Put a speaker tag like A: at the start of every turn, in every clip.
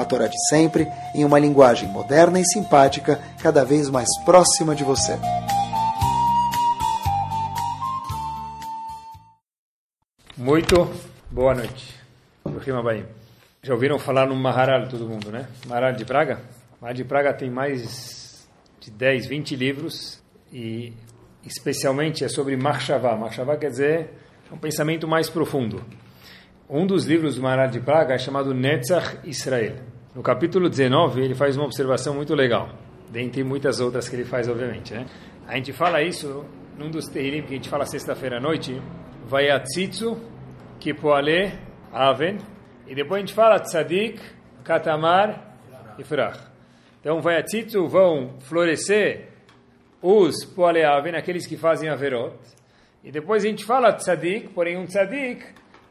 A: a Torá de sempre, em uma linguagem moderna e simpática, cada vez mais próxima de você.
B: Muito boa noite. Já ouviram falar no Maharal, todo mundo, né? Maharal de Praga? Maharal de Praga tem mais de 10, 20 livros e especialmente é sobre Marshavá. Marshavá quer dizer um pensamento mais profundo. Um dos livros do Maharal de Praga é chamado Netzach Israel. No capítulo 19, ele faz uma observação muito legal, dentre muitas outras que ele faz, obviamente. Né? A gente fala isso num dos Tehilim que a gente fala sexta-feira à noite, Vayatzitzu Kipoale Aven, e depois a gente fala Tzadik, Katamar e Frach. Então, Vayatzitzu vão florescer os Poale Aven, aqueles que fazem Averot, e depois a gente fala Tzadik, porém um Tzadik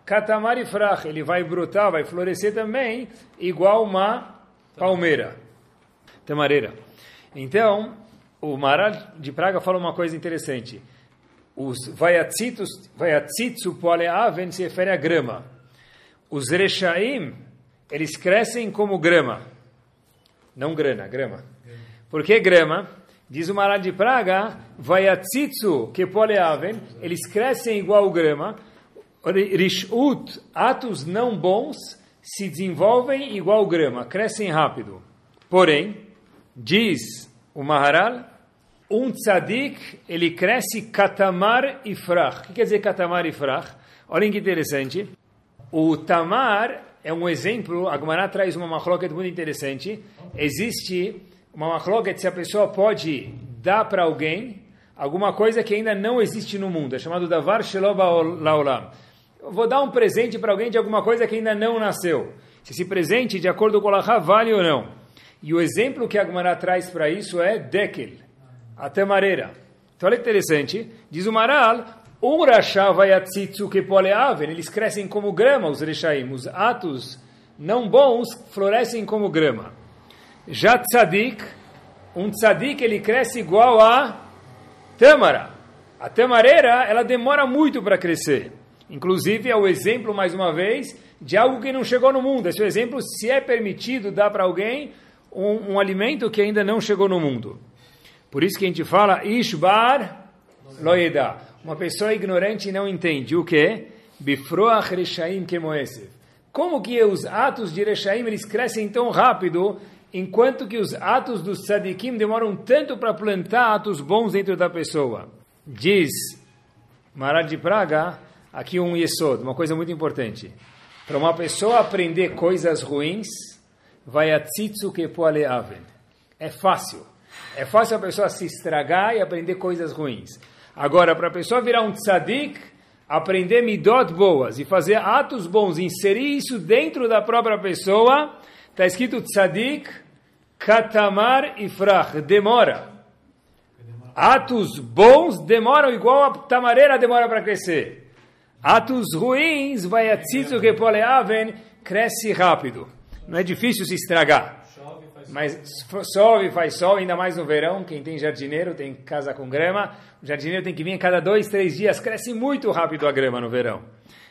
B: Katamar e Frach, ele vai brotar, vai florescer também, igual uma palmeira, tamareira. Então, o Maral de Praga fala uma coisa interessante. Os vayatzitsu poaleaven se refere a grama. Os rechaim, eles crescem como grama. Não grana, grama. Por que grama? Diz o Maral de Praga, vayatzitsu que poaleaven, eles crescem igual grama, Rishut, atos não bons, se desenvolvem igual grama, crescem rápido. Porém, diz o Maharal, um tzadik, ele cresce katamar e frach. O que quer dizer katamar e frach? Olhem que interessante. O tamar é um exemplo, a Gemara traz uma machloket muito interessante. Existe uma machloket se a pessoa pode dar para alguém alguma coisa que ainda não existe no mundo. É chamado davar sheloba laolam eu vou dar um presente para alguém de alguma coisa que ainda não nasceu. Se esse presente, de acordo com o Lahá, vale ou não. E o exemplo que a Gemara traz para isso é Dekel, a tamareira. Então olha que interessante, diz o Maral, eles crescem como grama, os Reshaim, os atos não bons florescem como grama. Já tzadik, um tzadik ele cresce igual a tâmara. A tamareira, ela demora muito para crescer. Inclusive, é o exemplo, mais uma vez, de algo que não chegou no mundo. Esse é o exemplo, se é permitido dar para alguém um, um, alimento que ainda não chegou no mundo. Por isso que a gente fala, Ishbar loeda. Uma pessoa ignorante não entende o que? Bifroach reshaim kemoesev. Como que os atos de Reshaim eles crescem tão rápido, enquanto que os atos dos tzadikim demoram tanto para plantar atos bons dentro da pessoa? Diz Maral de Praga, aqui um yesod, uma coisa muito importante. Para uma pessoa aprender coisas ruins, vai a tzitzu kepoale aven. É fácil. É fácil a pessoa se estragar e aprender coisas ruins. Agora, para a pessoa virar um tzadik, aprender midot boas e fazer atos bons, inserir isso dentro da própria pessoa, está escrito tzadik, katamar e frach, demora. Atos bons demoram igual a tamareira demora para crescer. Atos ruins, vai a tzitzu que poleaven, cresce rápido. Não é difícil se estragar. Mas chove, faz sol, ainda mais no verão. Quem tem jardineiro, tem casa com grama. O jardineiro tem que vir a cada dois, três dias. Cresce muito rápido a grama no verão.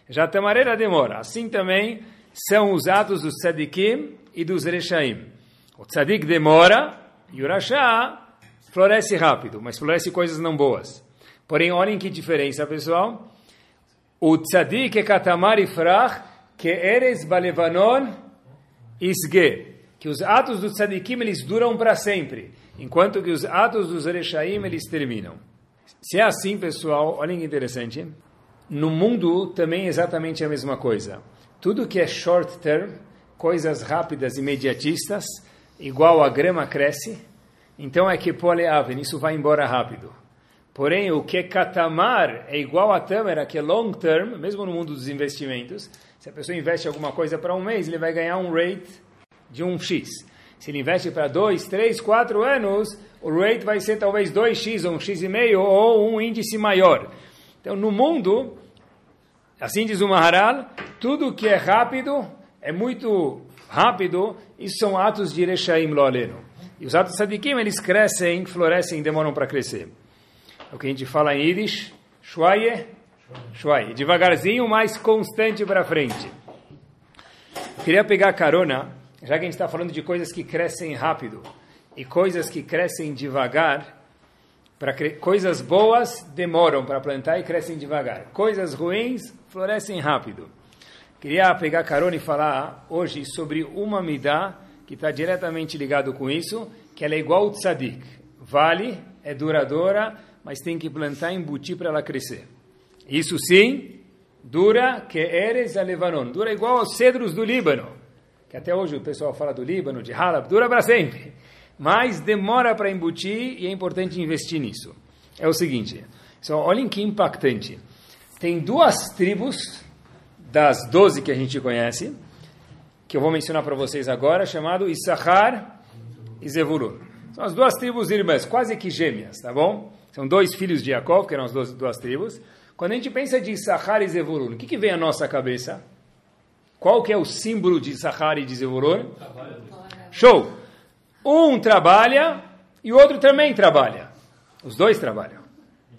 B: Já a tamareira demora. Assim também são os atos dos tzadikim e dos rechaim. O tzadik demora e o rachá floresce rápido, mas floresce coisas não boas. Porém, olhem que diferença, pessoal. O tzadik katamar ifrach, que eres balevanon isge. Que os atos do tzadikim eles duram para sempre, enquanto que os atos dos erechaim eles terminam. Se é assim, pessoal, olhem que interessante. No mundo também é exatamente a mesma coisa. Tudo que é short term, coisas rápidas, imediatistas, igual a grama cresce, então é que poleaven, isso vai embora rápido. Porém, o que é katamar é igual a tamara, que é long term, mesmo no mundo dos investimentos. Se a pessoa investe alguma coisa para um mês, ele vai ganhar um rate de um X. Se ele investe para dois, três, quatro anos, o rate vai ser talvez 2x ou um x,5 ou um índice maior. Então, no mundo, assim diz o Maharal, tudo que é rápido, é muito rápido, isso são atos de Reshaim Loaleno. E os atos sadikim, eles crescem, florescem, demoram para crescer. É o que a gente fala em Yiddish, Shwaye, Shwaye, devagarzinho, mais constante para frente. Eu queria pegar carona, já que a gente está falando de coisas que crescem rápido e coisas que crescem devagar, para coisas boas demoram para plantar e crescem devagar. Coisas ruins florescem rápido. Queria pegar carona e falar hoje sobre uma midá que está diretamente ligado com isso, que ela é igual o tzadik. Vale, é duradoura, mas tem que plantar e embutir para ela crescer. Isso sim, dura que eres a Lebanon. Dura igual aos cedros do Líbano. Que até hoje o pessoal fala do Líbano, de Halab, dura para sempre. Mas demora para embutir e é importante investir nisso. É o seguinte, só olhem que impactante. Tem duas tribos das doze que a gente conhece, que eu vou mencionar para vocês agora, chamado Issachar e Zevulun. São as duas tribos irmãs, quase que gêmeas, tá bom? São dois filhos de Jacob, que eram as duas, duas tribos. Quando a gente pensa de Issachar e Zevulun, o que, que vem à nossa cabeça? Qual que é o símbolo de Issachar e de Zevulun? Show! Um trabalha e o outro também trabalha. Os dois trabalham.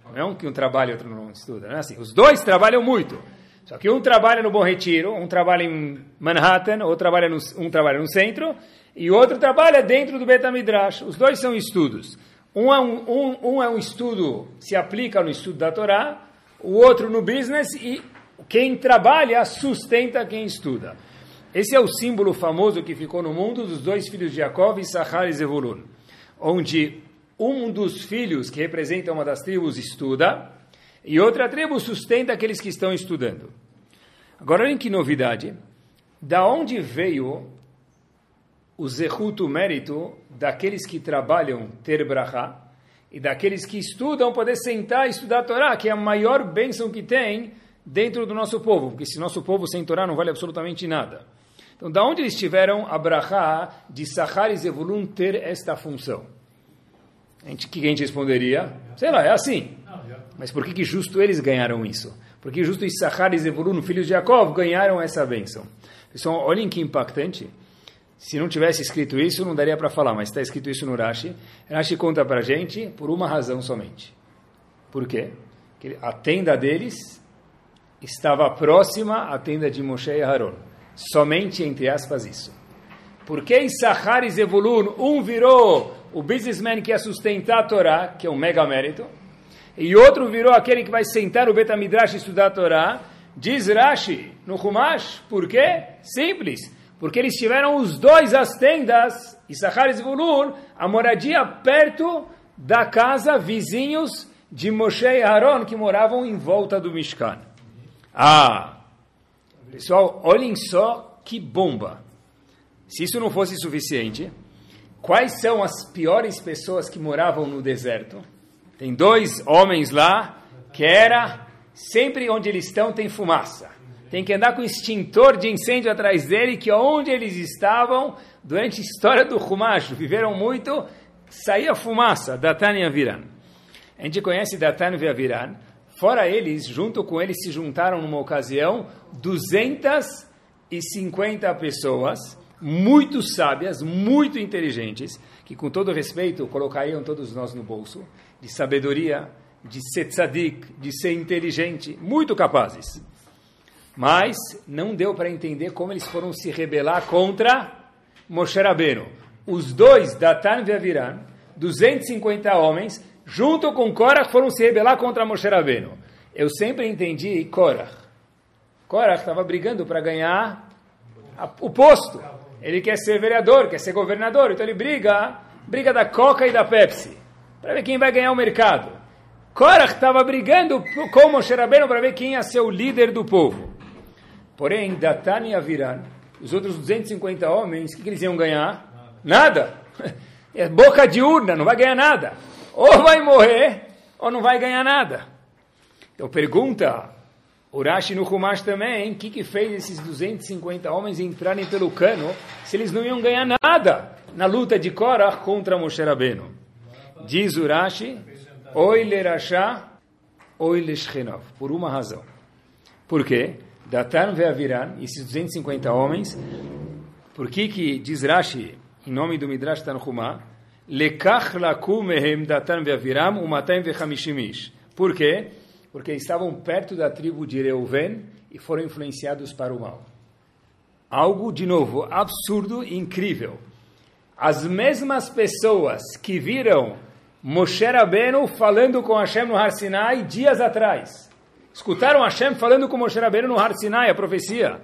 B: Não é um que um trabalha e outro não estuda, não é assim. Os dois trabalham muito. Só que um trabalha no Bom Retiro, um trabalha em Manhattan, outro trabalha no, um trabalha no centro, e outro trabalha dentro do Betamidrash. Os dois são estudos. Um é um, um, um é um estudo, se aplica no estudo da Torá, o outro no business, e quem trabalha sustenta quem estuda. Esse é o símbolo famoso que ficou no mundo dos dois filhos de Jacob, Sahar e Zevulun, onde um dos filhos, que representa uma das tribos, estuda, e outra tribo sustenta aqueles que estão estudando. Agora, olhem que novidade. Da onde veio o zehut, o mérito, daqueles que trabalham ter brachá, e daqueles que estudam poder sentar e estudar a Torá, que é a maior bênção que tem dentro do nosso povo, porque se nosso povo sem Torá não vale absolutamente nada. Então, da onde eles tiveram a brachá de Sahar e Zevulun ter esta função? O que a gente responderia? Sei lá, é assim. Mas por que, que justo eles ganharam isso? Porque justo Issachar e Zebulun, filhos de Jacob, ganharam essa bênção. Pessoal, olhem que impactante. Se não tivesse escrito isso, não daria para falar, mas está escrito isso no Rashi. Rashi conta para a gente por uma razão somente. Por quê? Porque a tenda deles estava próxima à tenda de Moshe e Aaron. Somente, entre aspas, isso. Por que Issachar e Zebulun, um virou o businessman que ia sustentar a Torá, que é um mega mérito, e outro virou aquele que vai sentar no Betamidrash e estudar a Torá, diz Rashi no Humash, por quê? Simples, porque eles tiveram os dois as tendas, Issachar e Zvulun, a moradia perto da casa, vizinhos de Moshe e Aaron, que moravam em volta do Mishkan. Ah, pessoal, olhem só que bomba. Se isso não fosse suficiente, quais são as piores pessoas que moravam no deserto? Tem dois homens lá que era sempre onde eles estão tem fumaça. Tem que andar com extintor de incêndio atrás dele, que onde eles estavam, durante a história do Humash, viveram muito, saía fumaça, Datan e Aviran. A gente conhece Datan e Aviran. Fora eles, junto com eles, se juntaram numa ocasião 250 pessoas, muito sábias, muito inteligentes, que com todo respeito colocariam todos nós no bolso de sabedoria, de ser tzadik, de ser inteligente, muito capazes. Mas não deu para entender como eles foram se rebelar contra Moshe Rabbeinu. Os dois, Datan e Aviran, 250 homens, junto com Korach, foram se rebelar contra Moshe Rabbeinu. Eu sempre entendi Korach. Korach estava brigando para ganhar a, o posto. Ele quer ser vereador, quer ser governador, então ele briga, briga da Coca e da Pepsi para ver quem vai ganhar o mercado. Korach estava brigando com Moshe Rabbeinu para ver quem ia ser o líder do povo. Porém, Datan e Aviran, os outros 250 homens, o que, que eles iam ganhar? Nada. É boca de urna, não vai ganhar nada. Ou vai morrer, ou não vai ganhar nada. Então pergunta Urashi no Humash também, o que, que fez esses 250 homens entrarem pelo cano se eles não iam ganhar nada? na luta de Korach contra Moshe Rabbeinu. Diz Urashi, Oi lerachá, oi leschenov. Por uma razão. Por quê? Datan ve'aviran, esses 250 homens, por que que diz Rashi, em nome do Midrash Tanhumah, lekach laku mehem datan ve'aviram umatem ve'chamishimish. Por quê? Porque estavam perto da tribo de Reuven e foram influenciados para o mal. Algo, de novo, absurdo e incrível. As mesmas pessoas que viram Moshe Rabbeinu falando com Hashem no Har Sinai dias atrás. Escutaram Hashem falando com Moshe Rabbeinu no Har Sinai, a profecia.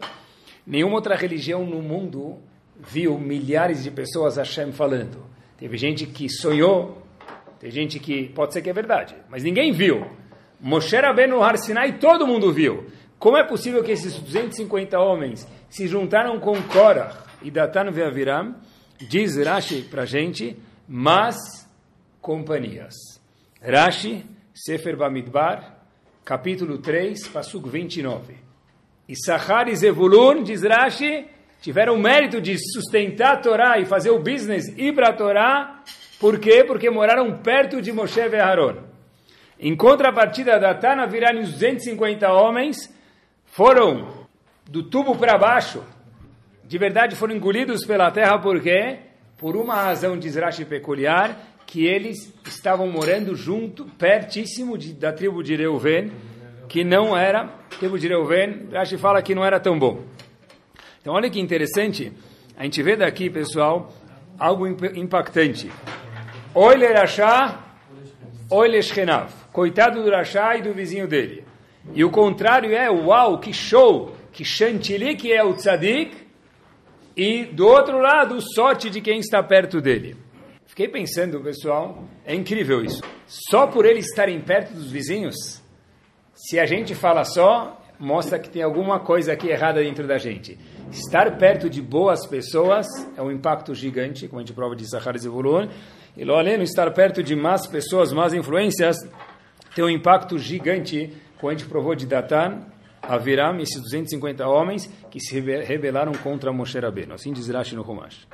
B: Nenhuma outra religião no mundo viu milhares de pessoas Hashem falando. Teve gente que sonhou, tem gente que pode ser que é verdade, mas ninguém viu. Moshe Rabbeinu no Har Sinai todo mundo viu. Como é possível que esses 250 homens se juntaram com Korah e Datan Veaviram? Diz Rashi para gente, mas companhias. Rashi, Sefer Bamidbar, capítulo 3, Pasuk 29. Issachar e Zevulun, diz Rashi, tiveram o mérito de sustentar a Torá e fazer o business ir para a Torá. Por quê? Porque moraram perto de Moshe e Aharon. Em contrapartida da Tana, viraram os 250 homens, foram do tubo para baixo. De verdade, foram engolidos pela terra, por quê? Por uma razão, diz Rashi, peculiar, que eles estavam morando junto, pertíssimo de, da tribo de Reuven, que não era, tribo de Reuven, Rashi fala que não era tão bom. Então olha que interessante, a gente vê daqui, pessoal, algo impactante. Oi Lerachá, oi Leschenav. Coitado do Rachá e do vizinho dele. E o contrário é, uau, que show, que chantilly que é o tzadik, e do outro lado, sorte de quem está perto dele. Fiquei pensando, pessoal, é incrível isso. Só por eles estarem perto dos vizinhos, se a gente fala só, mostra que tem alguma coisa aqui errada dentro da gente. Estar perto de boas pessoas é um impacto gigante, como a gente prova de Sahar Zevulun. E lo além, estar perto de más pessoas, más influências, tem um impacto gigante, como a gente provou de Datan, Aviram, esses 250 homens que se rebelaram contra Moshe Rabbeinu. Assim diz Rashi no Humash.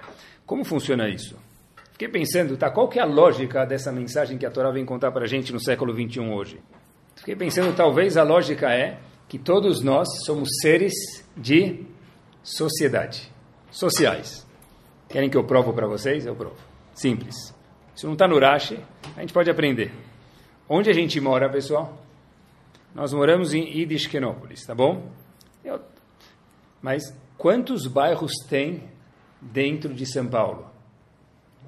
B: Como funciona isso? Fiquei pensando, tá, qual que é a lógica dessa mensagem que a Torá vem contar para a gente no século 21 hoje? Fiquei pensando, talvez a lógica é que todos nós somos seres de sociedade, sociais. Querem que eu provo para vocês? Eu provo. Simples. Se não está no Rashi, a gente pode aprender. Onde a gente mora, pessoal? Nós moramos em Idishkenópolis, tá bom? Eu... Mas quantos bairros tem dentro de São Paulo?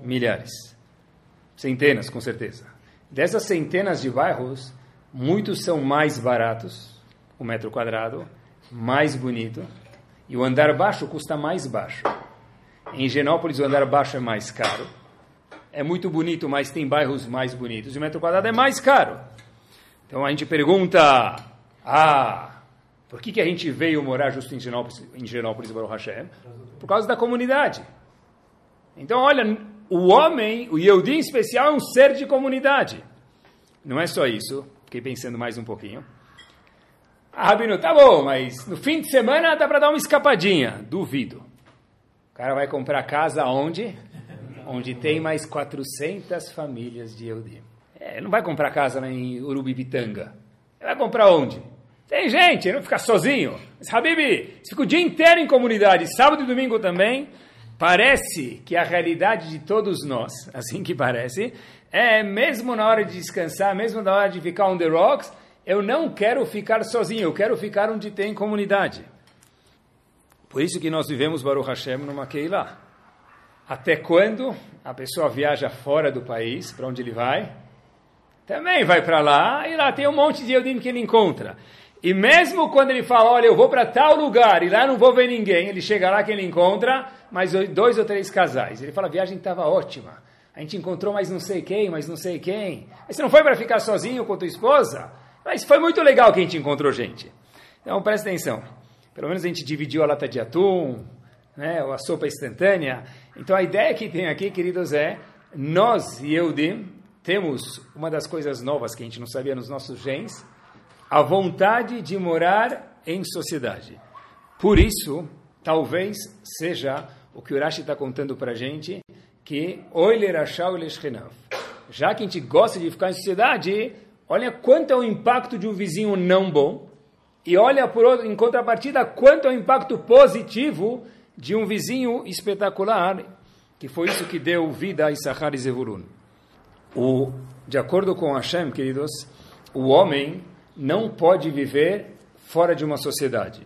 B: Milhares. Centenas, com certeza. Dessas centenas de bairros, muitos são mais baratos, o metro quadrado, mais bonito, e o andar baixo custa mais baixo. Em Genópolis, o andar baixo é mais caro. É muito bonito, mas tem bairros mais bonitos. E o metro quadrado é mais caro. Então a gente pergunta: ah, por que, que a gente veio morar justo em Genópolis, em Genópolis Baruch Hashem? Por causa da comunidade. Então, olha, o homem, o Yehudi em especial, é um ser de comunidade. Não é só isso. Fiquei pensando mais um pouquinho. Ah, Rabino, tá bom, mas no fim de semana dá para dar uma escapadinha. Duvido. O cara vai comprar casa onde? Onde tem mais 400 famílias de Yehudim. É, não vai comprar casa em Urubibitanga. Vai comprar onde? Tem gente, não ficar sozinho. Mas, Habib, você fica o dia inteiro em comunidade, sábado e domingo também. Parece que a realidade de todos nós, assim que parece, é mesmo na hora de descansar, mesmo na hora de ficar on the rocks, eu não quero ficar sozinho, eu quero ficar onde tem comunidade. Por isso que nós vivemos Baruch Hashem numa Keilah. Até quando a pessoa viaja fora do país, para onde ele vai? Também vai para lá, e lá tem um monte de Eudim que ele encontra. E mesmo quando ele fala, olha, eu vou para tal lugar e lá não vou ver ninguém, ele chega lá que ele encontra mais dois ou três casais. Ele fala, a viagem estava ótima. A gente encontrou mais não sei quem, mais não sei quem. Mas você não foi para ficar sozinho com tua esposa? Mas foi muito legal que a gente encontrou gente. Então presta atenção. Pelo menos a gente dividiu a lata de atum, né, ou a sopa instantânea. Então a ideia que tem aqui, queridos, é nós, Yehudim, temos uma das coisas novas que a gente não sabia nos nossos genes, a vontade de morar em sociedade. Por isso, talvez seja o que Urashi está contando para a gente, que já que a gente gosta de ficar em sociedade, olha quanto é o impacto de um vizinho não bom e olha por outro, em contrapartida quanto é o impacto positivo de um vizinho espetacular, que foi isso que deu vida a Issachar e Zevulun. O, de acordo com Hashem, queridos, o homem não pode viver fora de uma sociedade.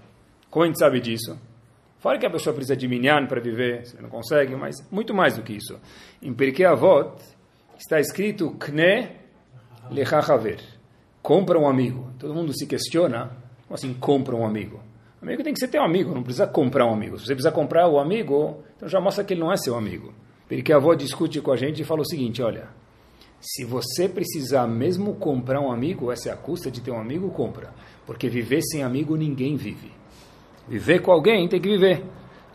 B: Como a gente sabe disso? Fora que a pessoa precisa de minyan para viver, você não consegue, mas muito mais do que isso. Em Pirkei Avot está escrito Kne lechachaver. Compra um amigo. Todo mundo se questiona, como assim compra um amigo? Amigo tem que ser teu amigo, não precisa comprar um amigo. Se você precisa comprar o amigo, então já mostra que ele não é seu amigo. Porque a avó discute com a gente e fala o seguinte, olha, se você precisar mesmo comprar um amigo, essa é a custa de ter um amigo, compra. Porque viver sem amigo ninguém vive. Viver com alguém tem que viver.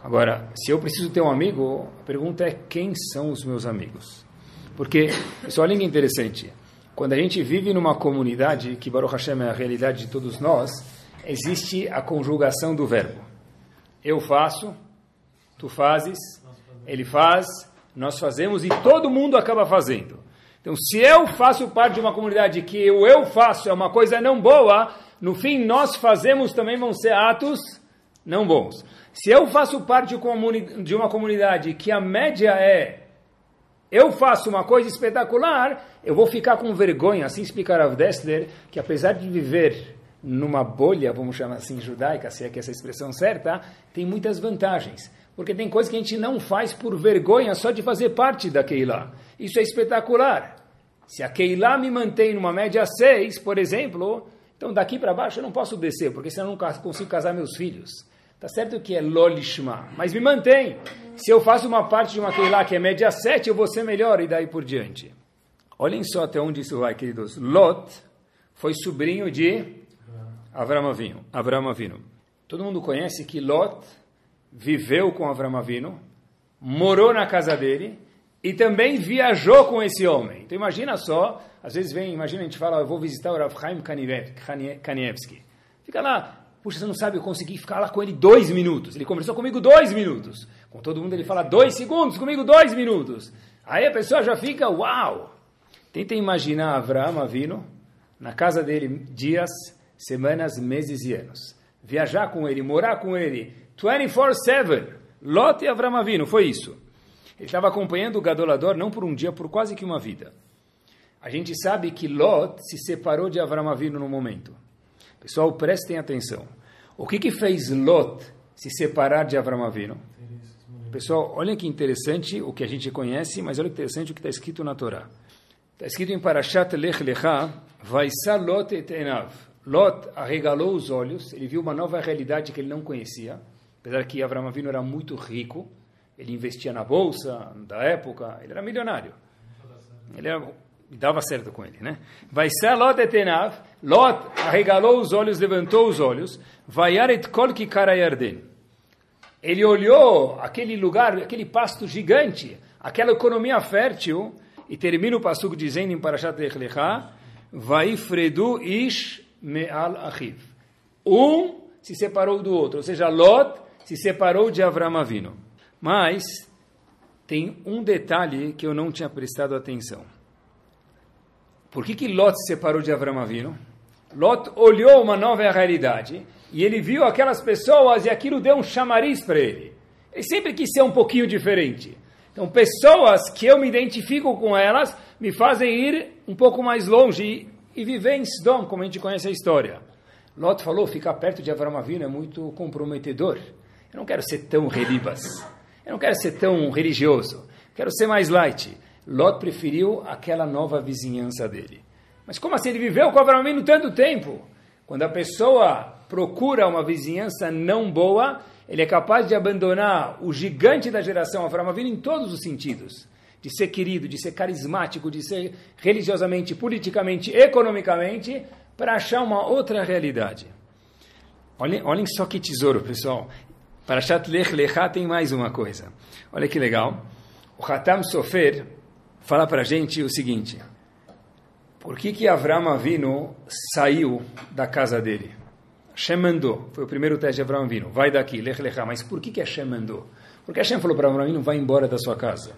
B: Agora, se eu preciso ter um amigo, a pergunta é quem são os meus amigos? Porque, pessoal, olha que interessante. Quando a gente vive numa comunidade, que Baruch Hashem é a realidade de todos nós, existe a conjugação do verbo. Eu faço, tu fazes, ele faz, nós fazemos e todo mundo acaba fazendo. Então, se eu faço parte de uma comunidade que o eu faço é uma coisa não boa, no fim nós fazemos também vão ser atos não bons. Se eu faço parte de uma comunidade que a média é eu faço uma coisa espetacular, eu vou ficar com vergonha, assim explicar Rav Dessler, que apesar de viver numa bolha, vamos chamar assim, judaica, se é que essa expressão certa, tem muitas vantagens. Porque tem coisas que a gente não faz por vergonha só de fazer parte da Keilah. Isso é espetacular. Se a Keilah me mantém numa média 6, por exemplo, então daqui para baixo eu não posso descer, porque senão eu não consigo casar meus filhos. Tá certo que é lolishma, mas me mantém. Se eu faço uma parte de uma Keilah que é média 7, eu vou ser melhor e daí por diante. Olhem só até onde isso vai, queridos. Lot foi sobrinho de Avram. Avram Avinu. Todo mundo conhece que Lot viveu com Avram Avinu, morou na casa dele e também viajou com esse homem. Então imagina só, às vezes vem, imagina a gente fala, eu vou visitar o Rav Chaim Kanievski. Fica lá Puxa, você não sabe, eu consegui ficar lá com ele dois minutos. Ele conversou comigo dois minutos. Com todo mundo ele fala dois segundos, comigo dois minutos. Aí a pessoa já fica, uau! Tenta imaginar Abraão vindo na casa dele dias, semanas, meses e anos. Viajar com ele, morar com ele, 24-7. Lot e Abraão vindo, foi isso. Ele estava acompanhando o Gadolador não por um dia, por quase que uma vida. A gente sabe que Lot se separou de Abraão vindo no momento. Pessoal, prestem atenção. O que, que fez Lot se separar de Avram Avinu? Pessoal, olhem que interessante o que a gente conhece, mas olha que interessante o que está escrito na Torá. Está escrito em Parashat Lech Lecha, Vaisa Lot et Enav. Lot arregalou os olhos, ele viu uma nova realidade que ele não conhecia, apesar que Avram Avinu era muito rico, ele investia na bolsa da época, ele era milionário. Ele era dava certo com ele, né? Vai ser Lot etenav, Lot arregalou os olhos, levantou os olhos, Vayaret kol kikara yarden. Ele olhou aquele lugar, aquele pasto gigante, aquela economia fértil, e termina o passugo dizendo em Parashat Echlecha, Vaifredu ish me'al achiv. Um se separou do outro, ou seja, Lot se separou de Avram Avino. Mas tem um detalhe que eu não tinha prestado atenção. Por que, que Lot se separou de Avram Avinu? Lot olhou uma nova realidade e ele viu aquelas pessoas e aquilo deu um chamariz para ele. Ele sempre quis ser um pouquinho diferente. Então, pessoas que eu me identifico com elas me fazem ir um pouco mais longe e, e viver em Sdom, como a gente conhece a história. Lot falou, ficar perto de Avram Avinu é muito comprometedor. Eu não quero ser tão relibas. Eu não quero ser tão religioso. Quero ser mais light. Lot preferiu aquela nova vizinhança dele. Mas como assim? Ele viveu com Abraão tanto tempo. Quando a pessoa procura uma vizinhança não boa, ele é capaz de abandonar o gigante da geração Abraão Avinu em todos os sentidos. De ser querido, de ser carismático, de ser religiosamente, politicamente, economicamente, para achar uma outra realidade. Olhem, olhem só que tesouro, pessoal. Para Shat Lech Lechá tem mais uma coisa. Olha que legal. O Hatam Sofer, fala para a gente o seguinte: por que que Avram Avinu saiu da casa dele? Hashem mandou, foi o primeiro teste de Avram Avinu, vai daqui, lech lechá. Mas por que que Hashem mandou? Porque Hashem falou para Avram Avinu, vai embora da sua casa.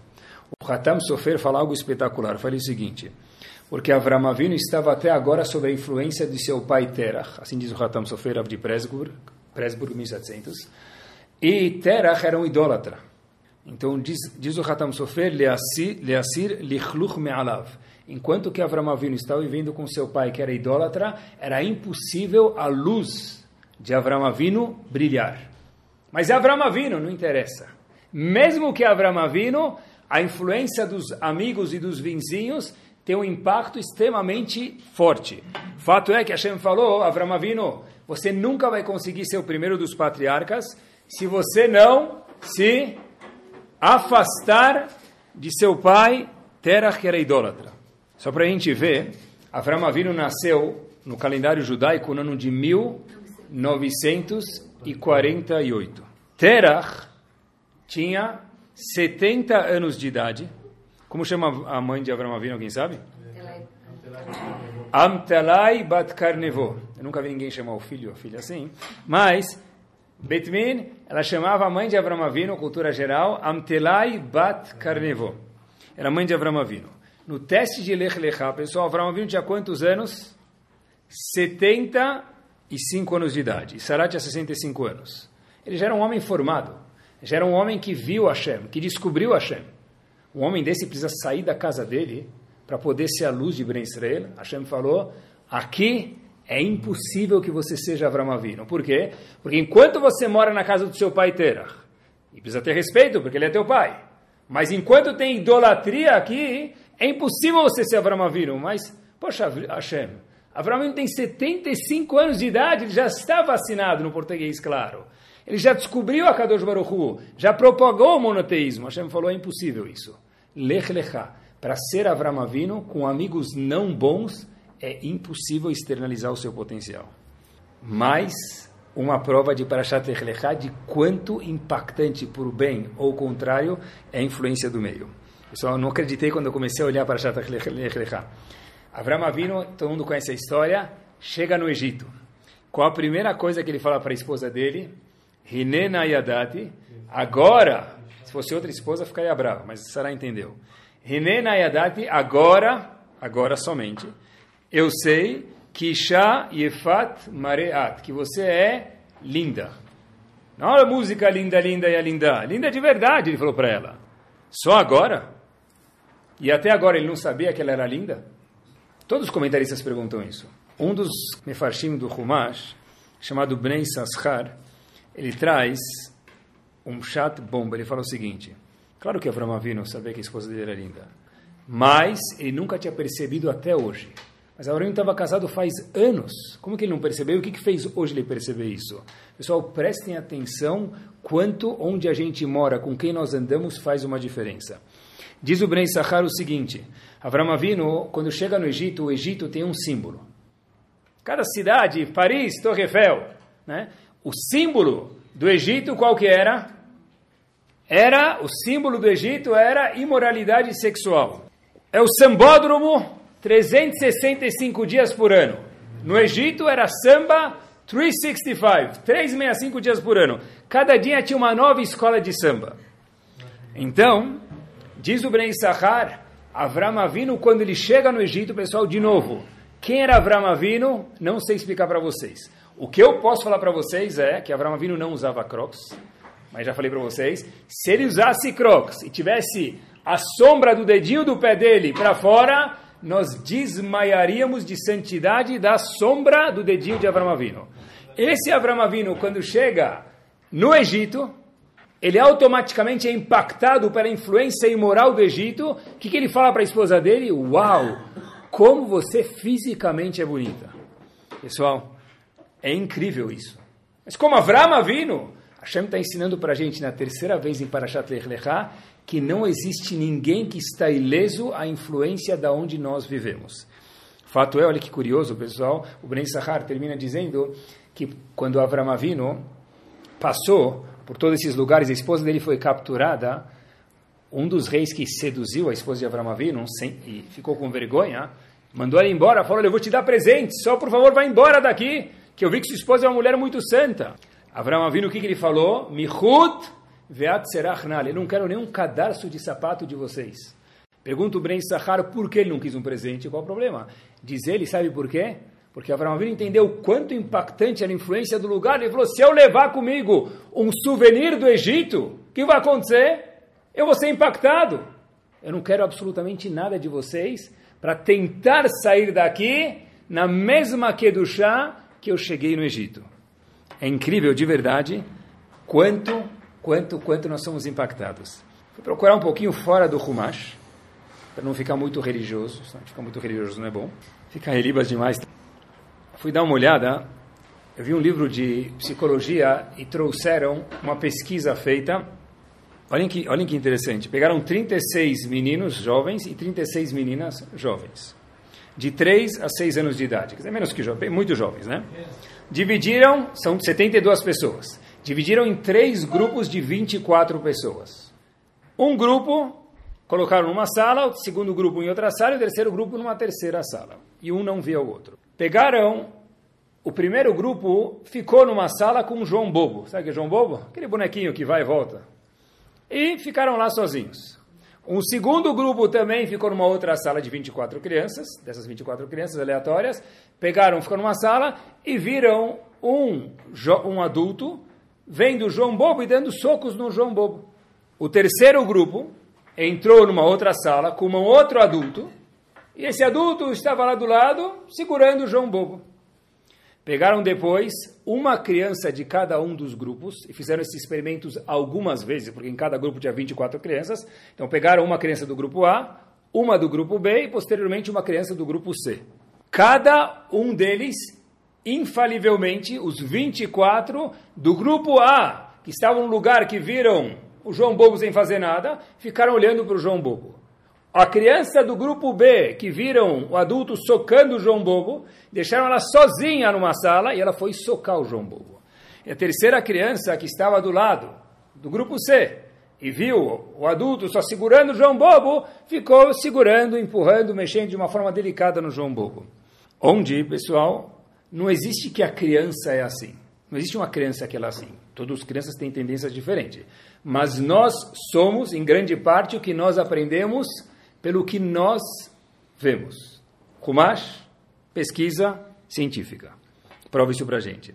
B: O Hatam Sofer fala algo espetacular. Fala o seguinte, porque Avram Avinu estava até agora sob a influência de seu pai Terach, assim diz o Hatam Sofer de Presburg, Presburg 1700, e Terach era um idólatra. Então diz, diz o Hatam Sofer, Leasir lichluch me'alav. Enquanto que Avram Avinu estava vivendo com seu pai, que era idólatra, era impossível a luz de Avram Avinu brilhar. Mas Avram Avinu não interessa. Mesmo que Avram Avinu, a influência dos amigos e dos vizinhos tem um impacto extremamente forte. Fato é que Hashem falou, Avram Avinu, você nunca vai conseguir ser o primeiro dos patriarcas se você não se afastar de seu pai, Terach, que era idólatra. Só para a gente ver, Avram Avinu nasceu no calendário judaico no ano de 1948. Terach tinha 70 anos de idade. Como chama a mãe de Avram Avinu, alguém sabe? Amtelai bat Karnevo. Eu nunca vi ninguém chamar o filho ou a filha assim. Mas, Betmin, ela chamava a mãe de Avram Avinu, cultura geral, Amtelai bat Karnevo. Era mãe de Avram Avinu. No teste de Lech Lechá, pessoal, Avram Avinu tinha quantos anos? 75 anos de idade. E Sarah tinha 65 anos. Ele já era um homem formado. Já era um homem que viu Hashem, que descobriu Hashem. Um homem desse precisa sair da casa dele para poder ser a luz de Ben Israel. Hashem falou, aqui é impossível que você seja Avram Avinu. Por quê? Porque enquanto você mora na casa do seu pai Terach, e precisa ter respeito, porque ele é teu pai. Mas enquanto tem idolatria aqui, é impossível você ser Avram Avinu, mas, poxa, Hashem, Avram Avinu tem 75 anos de idade, ele já está vacinado no português, claro. Ele já descobriu a Kadosh Baruch Hu, já propagou o monoteísmo. Hashem falou, é impossível isso. Lech Lecha. Para ser Avram Avinu, com amigos não bons, é impossível externalizar o seu potencial. Mais uma prova de Parashat Lech Lecha de quanto impactante por bem ou contrário é a influência do meio. Pessoal, não acreditei quando eu comecei a olhar para Shat Lecha. Avram Avinu, todo mundo conhece a história, chega no Egito. Qual a primeira coisa que ele fala para a esposa dele? Hinena Yadati. Agora, se fosse outra esposa, ficaria brava, mas Sarah entendeu. Hinena Yadati, agora, agora somente, eu sei que Isha Yefat Mareat, que você é linda. Não é música linda, linda e a linda. Linda de verdade, ele falou para ela. Só agora? E até agora ele não sabia que ela era linda? Todos os comentaristas perguntam isso. Um dos mefarshim do Humash, chamado Bnei Sashar, ele traz um chat bomba. Ele fala o seguinte: Claro que Avram Avinu sabia que a esposa dele era linda, mas ele nunca tinha percebido até hoje. Mas Avram estava casado faz anos. Como que ele não percebeu? O que, que fez hoje ele perceber isso? Pessoal, prestem atenção quanto onde a gente mora, com quem nós andamos, faz uma diferença. Diz o Bnei Sachar o seguinte, Avram Avinu, quando chega no Egito, o Egito tem um símbolo. Cada cidade, Paris, Torre Eiffel, né? o símbolo do Egito qual que era? Era, o símbolo do Egito era imoralidade sexual. É o sambódromo 365 dias por ano. No Egito era samba 365, 365 dias por ano. Cada dia tinha uma nova escola de samba. Então, Diz o Bnei Sahar, Avram Avinu, quando ele chega no Egito, pessoal, de novo, quem era Avram Avinu? Não sei explicar para vocês. O que eu posso falar para vocês é que Avram Avinu não usava crocs, mas já falei para vocês, se ele usasse crocs e tivesse a sombra do dedinho do pé dele para fora, nós desmaiaríamos de santidade da sombra do dedinho de Avram Avinu. Esse Avram Avinu, quando chega no Egito, ele automaticamente é impactado pela influência imoral do Egito. O que, que ele fala para a esposa dele? Uau, como você fisicamente é bonita. Pessoal, é incrível isso. Mas como Avram Avinu, Hashem está ensinando para a gente na terceira vez em Parashat Lech Lechá que não existe ninguém que está ileso à influência da onde nós vivemos. Fato é, olha que curioso, pessoal, o Bnei Sahar termina dizendo que quando Avram Avinu passou por todos esses lugares, a esposa dele foi capturada. Um dos reis que seduziu a esposa de Avram Avinu e ficou com vergonha, mandou ela embora, falou, eu vou te dar presente, só por favor vá embora daqui, que eu vi que sua esposa é uma mulher muito santa. Avram Avinu, o que, que ele falou? Mihut Veat serachnal, eu não quero nenhum cadarço de sapato de vocês. Pergunta o Bren Sahar por que ele não quis um presente, qual o problema? Diz ele, sabe por quê? Porque Abraão Avinu entendeu o quanto impactante era a influência do lugar. Ele falou: se eu levar comigo um souvenir do Egito, o que vai acontecer? Eu vou ser impactado. Eu não quero absolutamente nada de vocês para tentar sair daqui na mesma Kedushá que eu cheguei no Egito. É incrível, de verdade, quanto, quanto, quanto nós somos impactados. Fui procurar um pouquinho fora do Humash, para não ficar muito religioso. Ficar muito religioso não é bom. Fica relibas demais fui dar uma olhada, eu vi um livro de psicologia e trouxeram uma pesquisa feita. Olhem que, olhem que interessante. Pegaram 36 meninos jovens e 36 meninas jovens. De 3 a 6 anos de idade. Quer dizer, menos que jovens, muito jovens, né? Dividiram, são 72 pessoas. Dividiram em três grupos de 24 pessoas. Um grupo colocaram numa sala, o segundo grupo em outra sala e o terceiro grupo numa terceira sala. E um não via o outro. Pegaram, o primeiro grupo ficou numa sala com João Bobo. Sabe o que é João Bobo? Aquele bonequinho que vai e volta. E ficaram lá sozinhos. Um segundo grupo também ficou numa outra sala de 24 crianças, dessas 24 crianças aleatórias, pegaram, ficou numa sala e viram um, um adulto vendo João Bobo e dando socos no João Bobo. O terceiro grupo entrou numa outra sala com um outro adulto e esse adulto estava lá do lado, segurando o João Bobo. Pegaram depois uma criança de cada um dos grupos e fizeram esses experimentos algumas vezes, porque em cada grupo tinha 24 crianças. Então pegaram uma criança do grupo A, uma do grupo B e posteriormente uma criança do grupo C. Cada um deles, infalivelmente, os 24 do grupo A, que estavam no lugar que viram o João Bobo sem fazer nada, ficaram olhando para o João Bobo. A criança do grupo B, que viram o adulto socando o João Bobo, deixaram ela sozinha numa sala e ela foi socar o João Bobo. E a terceira criança, que estava do lado do grupo C, e viu o adulto só segurando o João Bobo, ficou segurando, empurrando, mexendo de uma forma delicada no João Bobo. Onde, pessoal, não existe que a criança é assim. Não existe uma criança que ela é assim. Todas as crianças têm tendências diferentes. Mas nós somos, em grande parte, o que nós aprendemos pelo que nós vemos. Kumash, pesquisa científica. Prova isso para gente.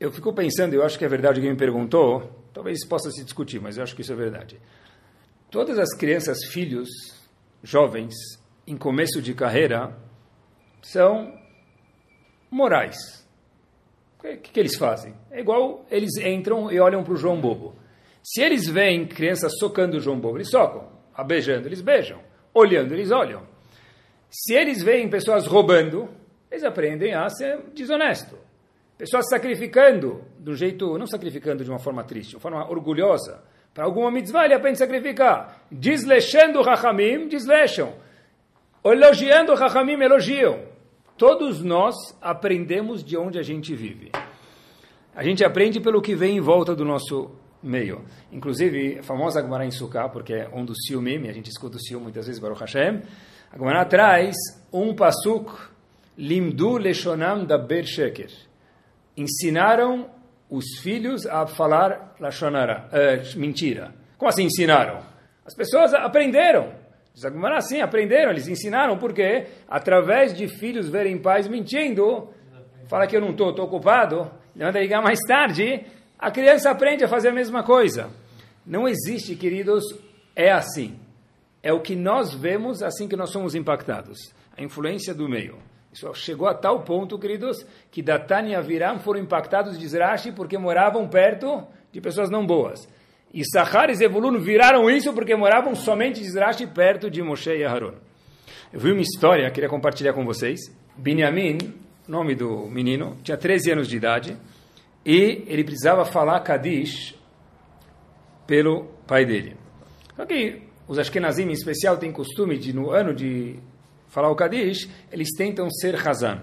B: Eu fico pensando, eu acho que é verdade que me perguntou, talvez possa se discutir, mas eu acho que isso é verdade. Todas as crianças, filhos, jovens, em começo de carreira, são morais. O que, que, eles fazem? É igual eles entram e olham para o João Bobo. Se eles veem crianças socando o João Bobo, eles socam a beijando, eles beijam. Olhando, eles olham. Se eles veem pessoas roubando, eles aprendem a ser desonesto. Pessoas sacrificando, do jeito, não sacrificando de uma forma triste, de uma forma orgulhosa. Para alguma mitzvah, ele aprende a sacrificar. Desleixando Rahamim, desleixam. Elogiando Rahamim, elogiam. Todos nós aprendemos de onde a gente vive. A gente aprende pelo que vem em volta do nosso meio. Inclusive, a famosa Gemara em Sukkah, porque é um dos Siumim, a gente escuta o Sium muitas vezes, Baruch Hashem, a Gemara traz um pasuk, Limdu Leshonam da Sheker. Ensinaram os filhos a falar Lashonara, uh, mentira. Como assim ensinaram? As pessoas aprenderam. Diz a Gemara, sim, aprenderam, eles ensinaram, porque através de filhos verem pais mentindo, fala que eu não estou, estou ocupado, manda ligar mais tarde, a criança aprende a fazer a mesma coisa. Não existe, queridos, é assim. É o que nós vemos assim que nós somos impactados. A influência do meio. Isso chegou a tal ponto, queridos, que Datan e Aviram foram impactados de Zrashi porque moravam perto de pessoas não boas. E Sahar e Zevulun viraram isso porque moravam somente de Zrashi perto de Moshe e Aharon. Eu vi uma história, queria compartilhar com vocês. Binyamin, nome do menino, tinha 13 anos de idade e ele precisava falar Kadish pelo pai dele. Só que os Ashkenazim, em especial, têm costume de, no ano de falar o Kadish, eles tentam ser Hazan.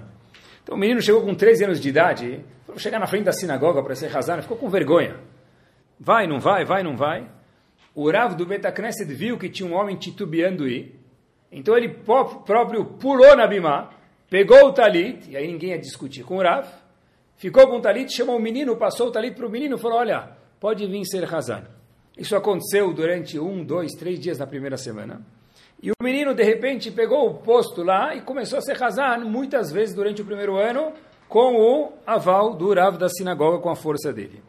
B: Então o menino chegou com 13 anos de idade, foi chegar na frente da sinagoga para ser Hazan, ficou com vergonha. Vai, não vai, vai, não vai. O Rav do Betacneset viu que tinha um homem titubeando ir, então ele próprio pulou na Bimá, pegou o talit, e aí ninguém ia discutir com o Rav, ficou com o talit, chamou o menino, passou o talit para o menino e falou, olha, pode vir ser Hazan. Isso aconteceu durante um, dois, três dias na primeira semana. E o menino, de repente, pegou o posto lá e começou a ser Hazan muitas vezes durante o primeiro ano, com o aval do Rav da sinagoga, com a força dele.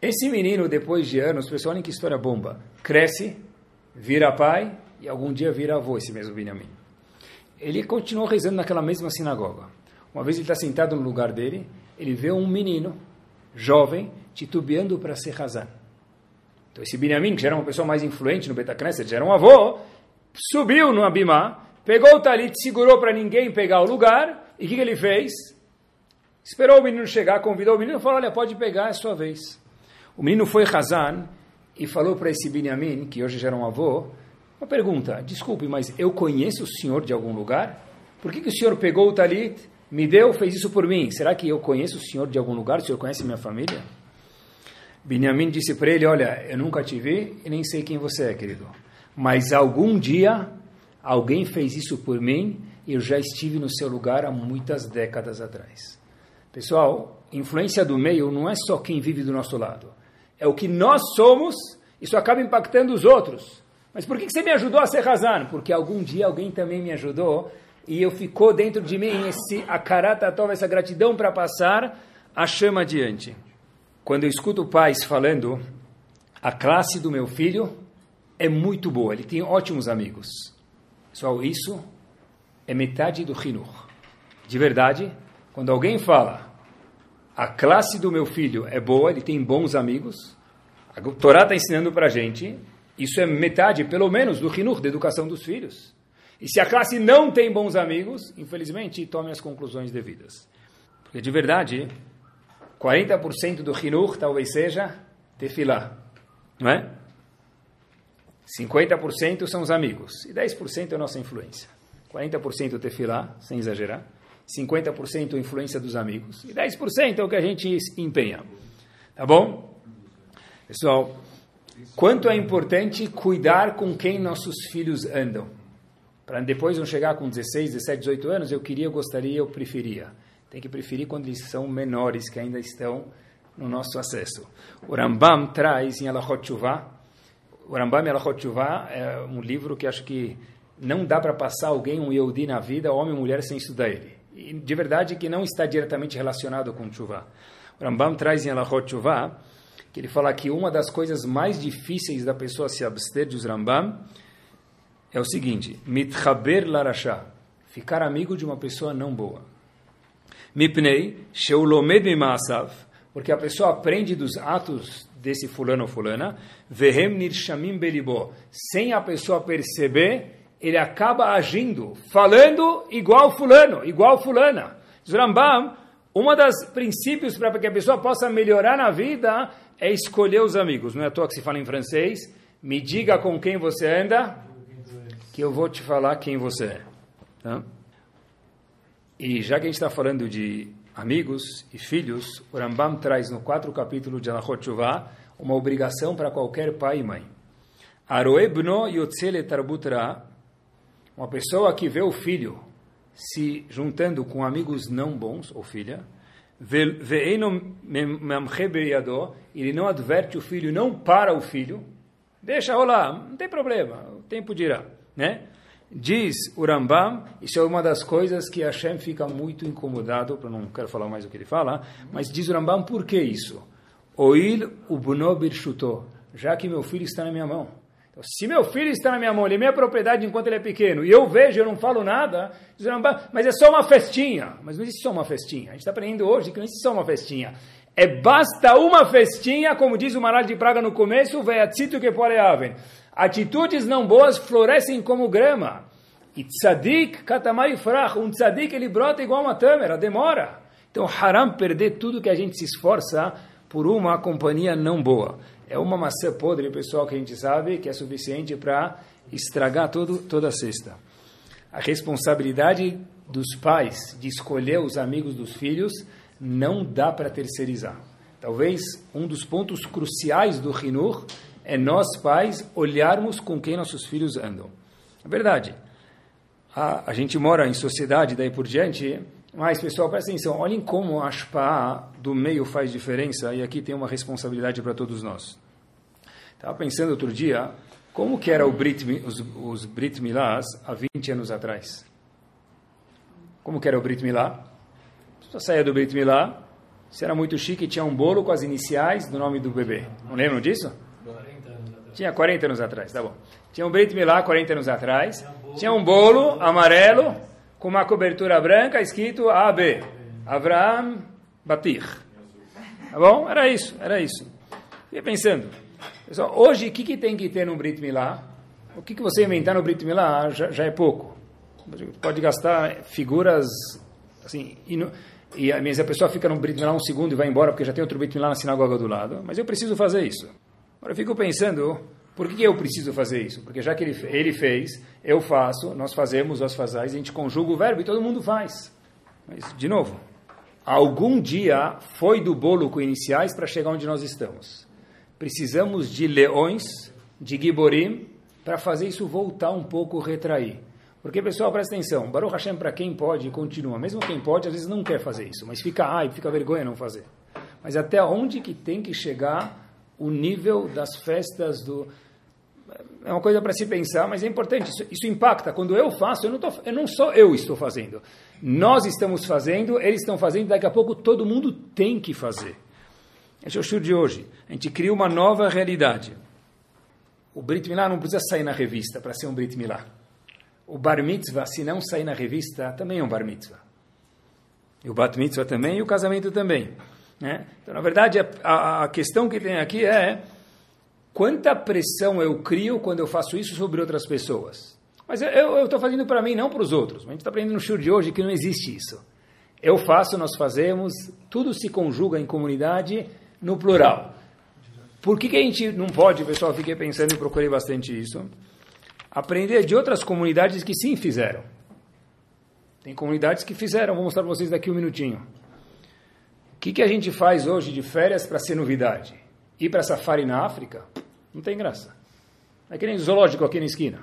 B: Esse menino, depois de anos, pessoal, olhem que história bomba, cresce, vira pai e algum dia vira avô, esse mesmo Benjamin. Ele continuou rezando naquela mesma sinagoga. Uma vez ele está sentado no lugar dele, ele vê um menino, jovem, titubeando para ser Hazan. Então esse Benjamin, que já era uma pessoa mais influente no Betacneset, já era um avô, subiu no Abimá, pegou o talit, segurou para ninguém pegar o lugar, e o que, que, ele fez? Esperou o menino chegar, convidou o menino e falou, olha, pode pegar, é sua vez. O menino foi Hazan e falou para esse Benjamin, que hoje já era um avô, uma pergunta, desculpe, mas eu conheço o senhor de algum lugar? Por que, que o senhor pegou o talit, me deu, fez isso por mim? Será que eu conheço o senhor de algum lugar? O senhor conhece minha família? Benjamin disse para ele, olha, eu nunca te vi e nem sei quem você é, querido. Mas algum dia alguém fez isso por mim e eu já estive no seu lugar há muitas décadas atrás. Pessoal, influência do meio não é só quem vive do nosso lado. É o que nós somos, isso acaba impactando os outros. Mas por que você me ajudou a ser razão? Porque algum dia alguém também me ajudou e eu ficou dentro de mim esse akaratatov, essa gratidão para passar a chama adiante. Quando eu escuto pais falando, a classe do meu filho é muito boa, ele tem ótimos amigos. Pessoal, isso é metade do Hinur. De verdade, quando alguém fala, a classe do meu filho é boa, ele tem bons amigos, a Torá está ensinando para a gente, isso é metade, pelo menos, do Hinur, da educação dos filhos. E se a classe não tem bons amigos, infelizmente, tome as conclusões devidas. Porque, de verdade, 40% do Hinur talvez seja tefilá, não é? 50% são os amigos e 10% é a nossa influência. 40% tefilá, sem exagerar, 50% a influência dos amigos e 10% é o que a gente empenha. Tá bom? Pessoal, quanto é importante cuidar com quem nossos filhos andam. Para depois não chegar com 16, 17, 18 anos, eu queria, eu gostaria, eu preferia. Tem que preferir quando eles são menores, que ainda estão no nosso acesso. O Rambam traz em Alachot Shuvah, o Rambam Alachot Shuvah é um livro que acho que não dá para passar alguém, um Yehudi na vida, homem ou mulher, sem estudar ele. E de verdade que não está diretamente relacionado com Shuvah. O Rambam traz em Alachot Shuvah que ele fala que uma das coisas mais difíceis da pessoa se abster de Rambam é o seguinte, mitchaber larashá, ficar amigo de uma pessoa não boa. Mipnei, sheulomed mimasav, porque a pessoa aprende dos atos desse fulano ou fulana, vehem nirshamim belibo, sem a pessoa perceber, ele acaba agindo, falando igual fulano, igual fulana. Rambam, uma das princípios para que a pessoa possa melhorar na vida é escolher os amigos. Não é à toa que se fala em francês, me diga com quem você anda, que eu vou te falar quem você é. Tá? E já que a gente está falando de amigos e filhos, o Rambam traz no quatro capítulos de Alachot Shuvah uma obrigação para qualquer pai e mãe. Aroebno yotzele tarbutra, uma pessoa que vê o filho se juntando com amigos não bons, ou filha, ele não adverte o filho, não para o filho, deixa rolar, não tem problema, o tempo dirá, né? Diz o Rambam, isso é uma das coisas que Hashem fica muito incomodado, eu não quero falar mais o que ele fala, mas diz o Rambam, por que isso? Oil ubno birshuto, já que meu filho está na minha mão. Então, se meu filho está na minha mão, ele é minha propriedade enquanto ele é pequeno, e eu vejo, eu não falo nada, diz o Rambam, mas é só uma festinha. Mas não existe só uma festinha. A gente está aprendendo hoje que não existe só uma festinha. É basta uma festinha, como diz o Maral de Praga no começo, veatzito que haver. Atitudes não boas florescem como grama. E tzadik katamai frach, um tzadik ele brota igual uma tâmara, demora. Então haram perder tudo que a gente se esforça por uma companhia não boa. É uma maçã podre, pessoal, que a gente sabe que é suficiente para estragar todo, toda a cesta. A responsabilidade dos pais de escolher os amigos dos filhos não dá para terceirizar. Talvez um dos pontos cruciais do Rinur é nós pais olharmos com quem nossos filhos andam. É verdade. A, a gente mora em sociedade, daí por diante, Mas, pessoal, presta atenção, olhem como a Ashpa do meio faz diferença, e aqui tem uma responsabilidade para todos nós. Estava pensando outro dia, como que era Brit, os, os Brit Milás há 20 anos atrás? Como que era o Brit Milá? Só saía do Brit Milá, se era muito chique, tinha um bolo com as iniciais do nome do bebê. Não lembram disso? 40 anos atrás. Tinha 40 anos atrás, tá bom. Tinha um Brit Milá 40 anos atrás, tinha um bolo amarelo, com uma cobertura branca escrito AB, Avraham Batir. Tá bom? Era isso, era isso. Fiquei pensando, pessoal, hoje o que, que tem que ter no Brit Milá? O que, que você inventar no Brit Milá já, já é pouco. Pode gastar figuras assim, ino, e a, a pessoa fica no Brit Milá um segundo e vai embora porque já tem outro Brit Milá na sinagoga do lado. Mas eu preciso fazer isso. Agora eu fico pensando, por que eu preciso fazer isso? Porque já que ele, ele fez, eu faço, nós fazemos, nós fazais, a gente conjuga o verbo e todo mundo faz. Mas, de novo, algum dia foi do bolo com iniciais para chegar onde nós estamos. Precisamos de leões, de giborim, para fazer isso voltar um pouco, retrair. Porque, pessoal, presta atenção, Baruch Hashem, para quem pode, continua. Mesmo quem pode, às vezes não quer fazer isso, mas fica ai, fica vergonha não fazer. Mas até onde que tem que chegar o nível das festas do é uma coisa para se pensar, mas é importante. Isso, isso impacta. Quando eu faço, eu não, tô, eu não sou eu estou fazendo. Nós estamos fazendo, eles estão fazendo, daqui a pouco todo mundo tem que fazer. Esse é o show de hoje. A gente cria uma nova realidade. O Brit Milá não precisa sair na revista para ser um Brit Milá. O Bar Mitzvah, se não sair na revista, também é um Bar Mitzvah. E o Bat Mitzvah também, e o casamento também. Né? Então, na verdade, a, a questão que tem aqui é quanta pressão eu crio quando eu faço isso sobre outras pessoas. Mas eu estou fazendo para mim, não para os outros. A gente está aprendendo no show de hoje que não existe isso. Eu faço, nós fazemos, tudo se conjuga em comunidade no plural. Por que, que a gente não pode, pessoal, fiquei pensando e procurei bastante isso, aprender de outras comunidades que sim fizeram. Tem comunidades que fizeram, vou mostrar para vocês daqui um minutinho. Que, que a gente faz hoje de férias para ser novidade? Ir para safari na África? Não tem graça. É que nem zoológico aqui na esquina.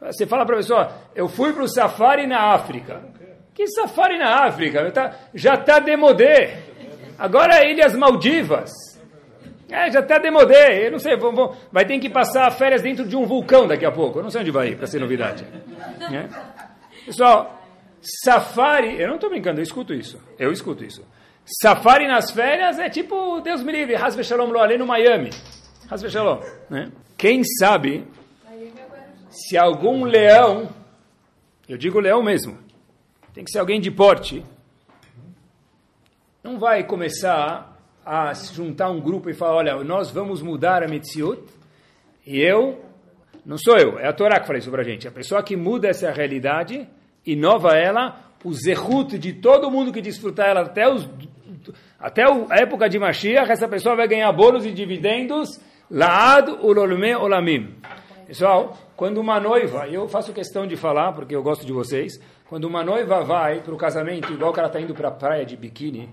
B: Você fala para a pessoa, eu fui para o safari na África. Que safari na África? Já está demodé. Agora é Ilhas Maldivas. É, já está demodé. Eu não sei, vou, vou, vai ter que passar férias dentro de um vulcão daqui a pouco. Eu não sei onde vai ir, para ser novidade. É? Pessoal, safari, eu não estou brincando, eu escuto isso. Eu escuto isso. Safari nas férias é tipo, Deus me livre, Hasbe Shalom Lo no Miami. Né? Quem sabe se algum leão, eu digo leão mesmo, tem que ser alguém de porte, não vai começar a juntar um grupo e falar, olha, nós vamos mudar a Metziut, e eu, não sou eu, é a Torá que fala isso para a gente, a pessoa que muda essa realidade, inova ela, o zehut de todo mundo que desfrutar ela até, os, até a época de Mashiach, essa pessoa vai ganhar bônus e dividendos Laad ulolme olamim. Pessoal, quando uma noiva, eu faço questão de falar, porque eu gosto de vocês, quando uma noiva vai para o casamento, igual que ela está indo para a praia de biquíni,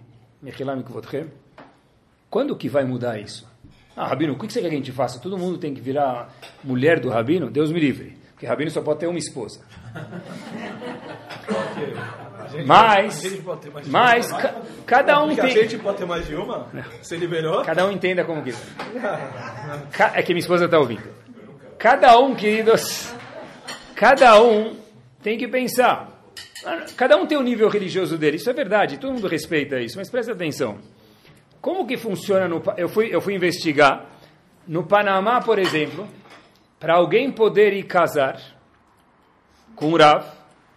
B: quando que vai mudar isso? Ah, Rabino, o que você quer que a gente faça? Todo mundo tem que virar mulher do Rabino? Deus me livre. Porque Rabino só pode ter uma esposa. Mas, mas ca, cada um tem. A
C: gente pode ter mais de uma? Você liberou?
B: Cada um entenda como quiser. É que minha esposa está ouvindo. Cada um, queridos, cada um tem que pensar. Cada um tem o um nível religioso dele, isso é verdade, todo mundo respeita isso, mas presta atenção. Como que funciona no. Eu fui, eu fui investigar. No Panamá, por exemplo, para alguém poder ir casar com o Rav,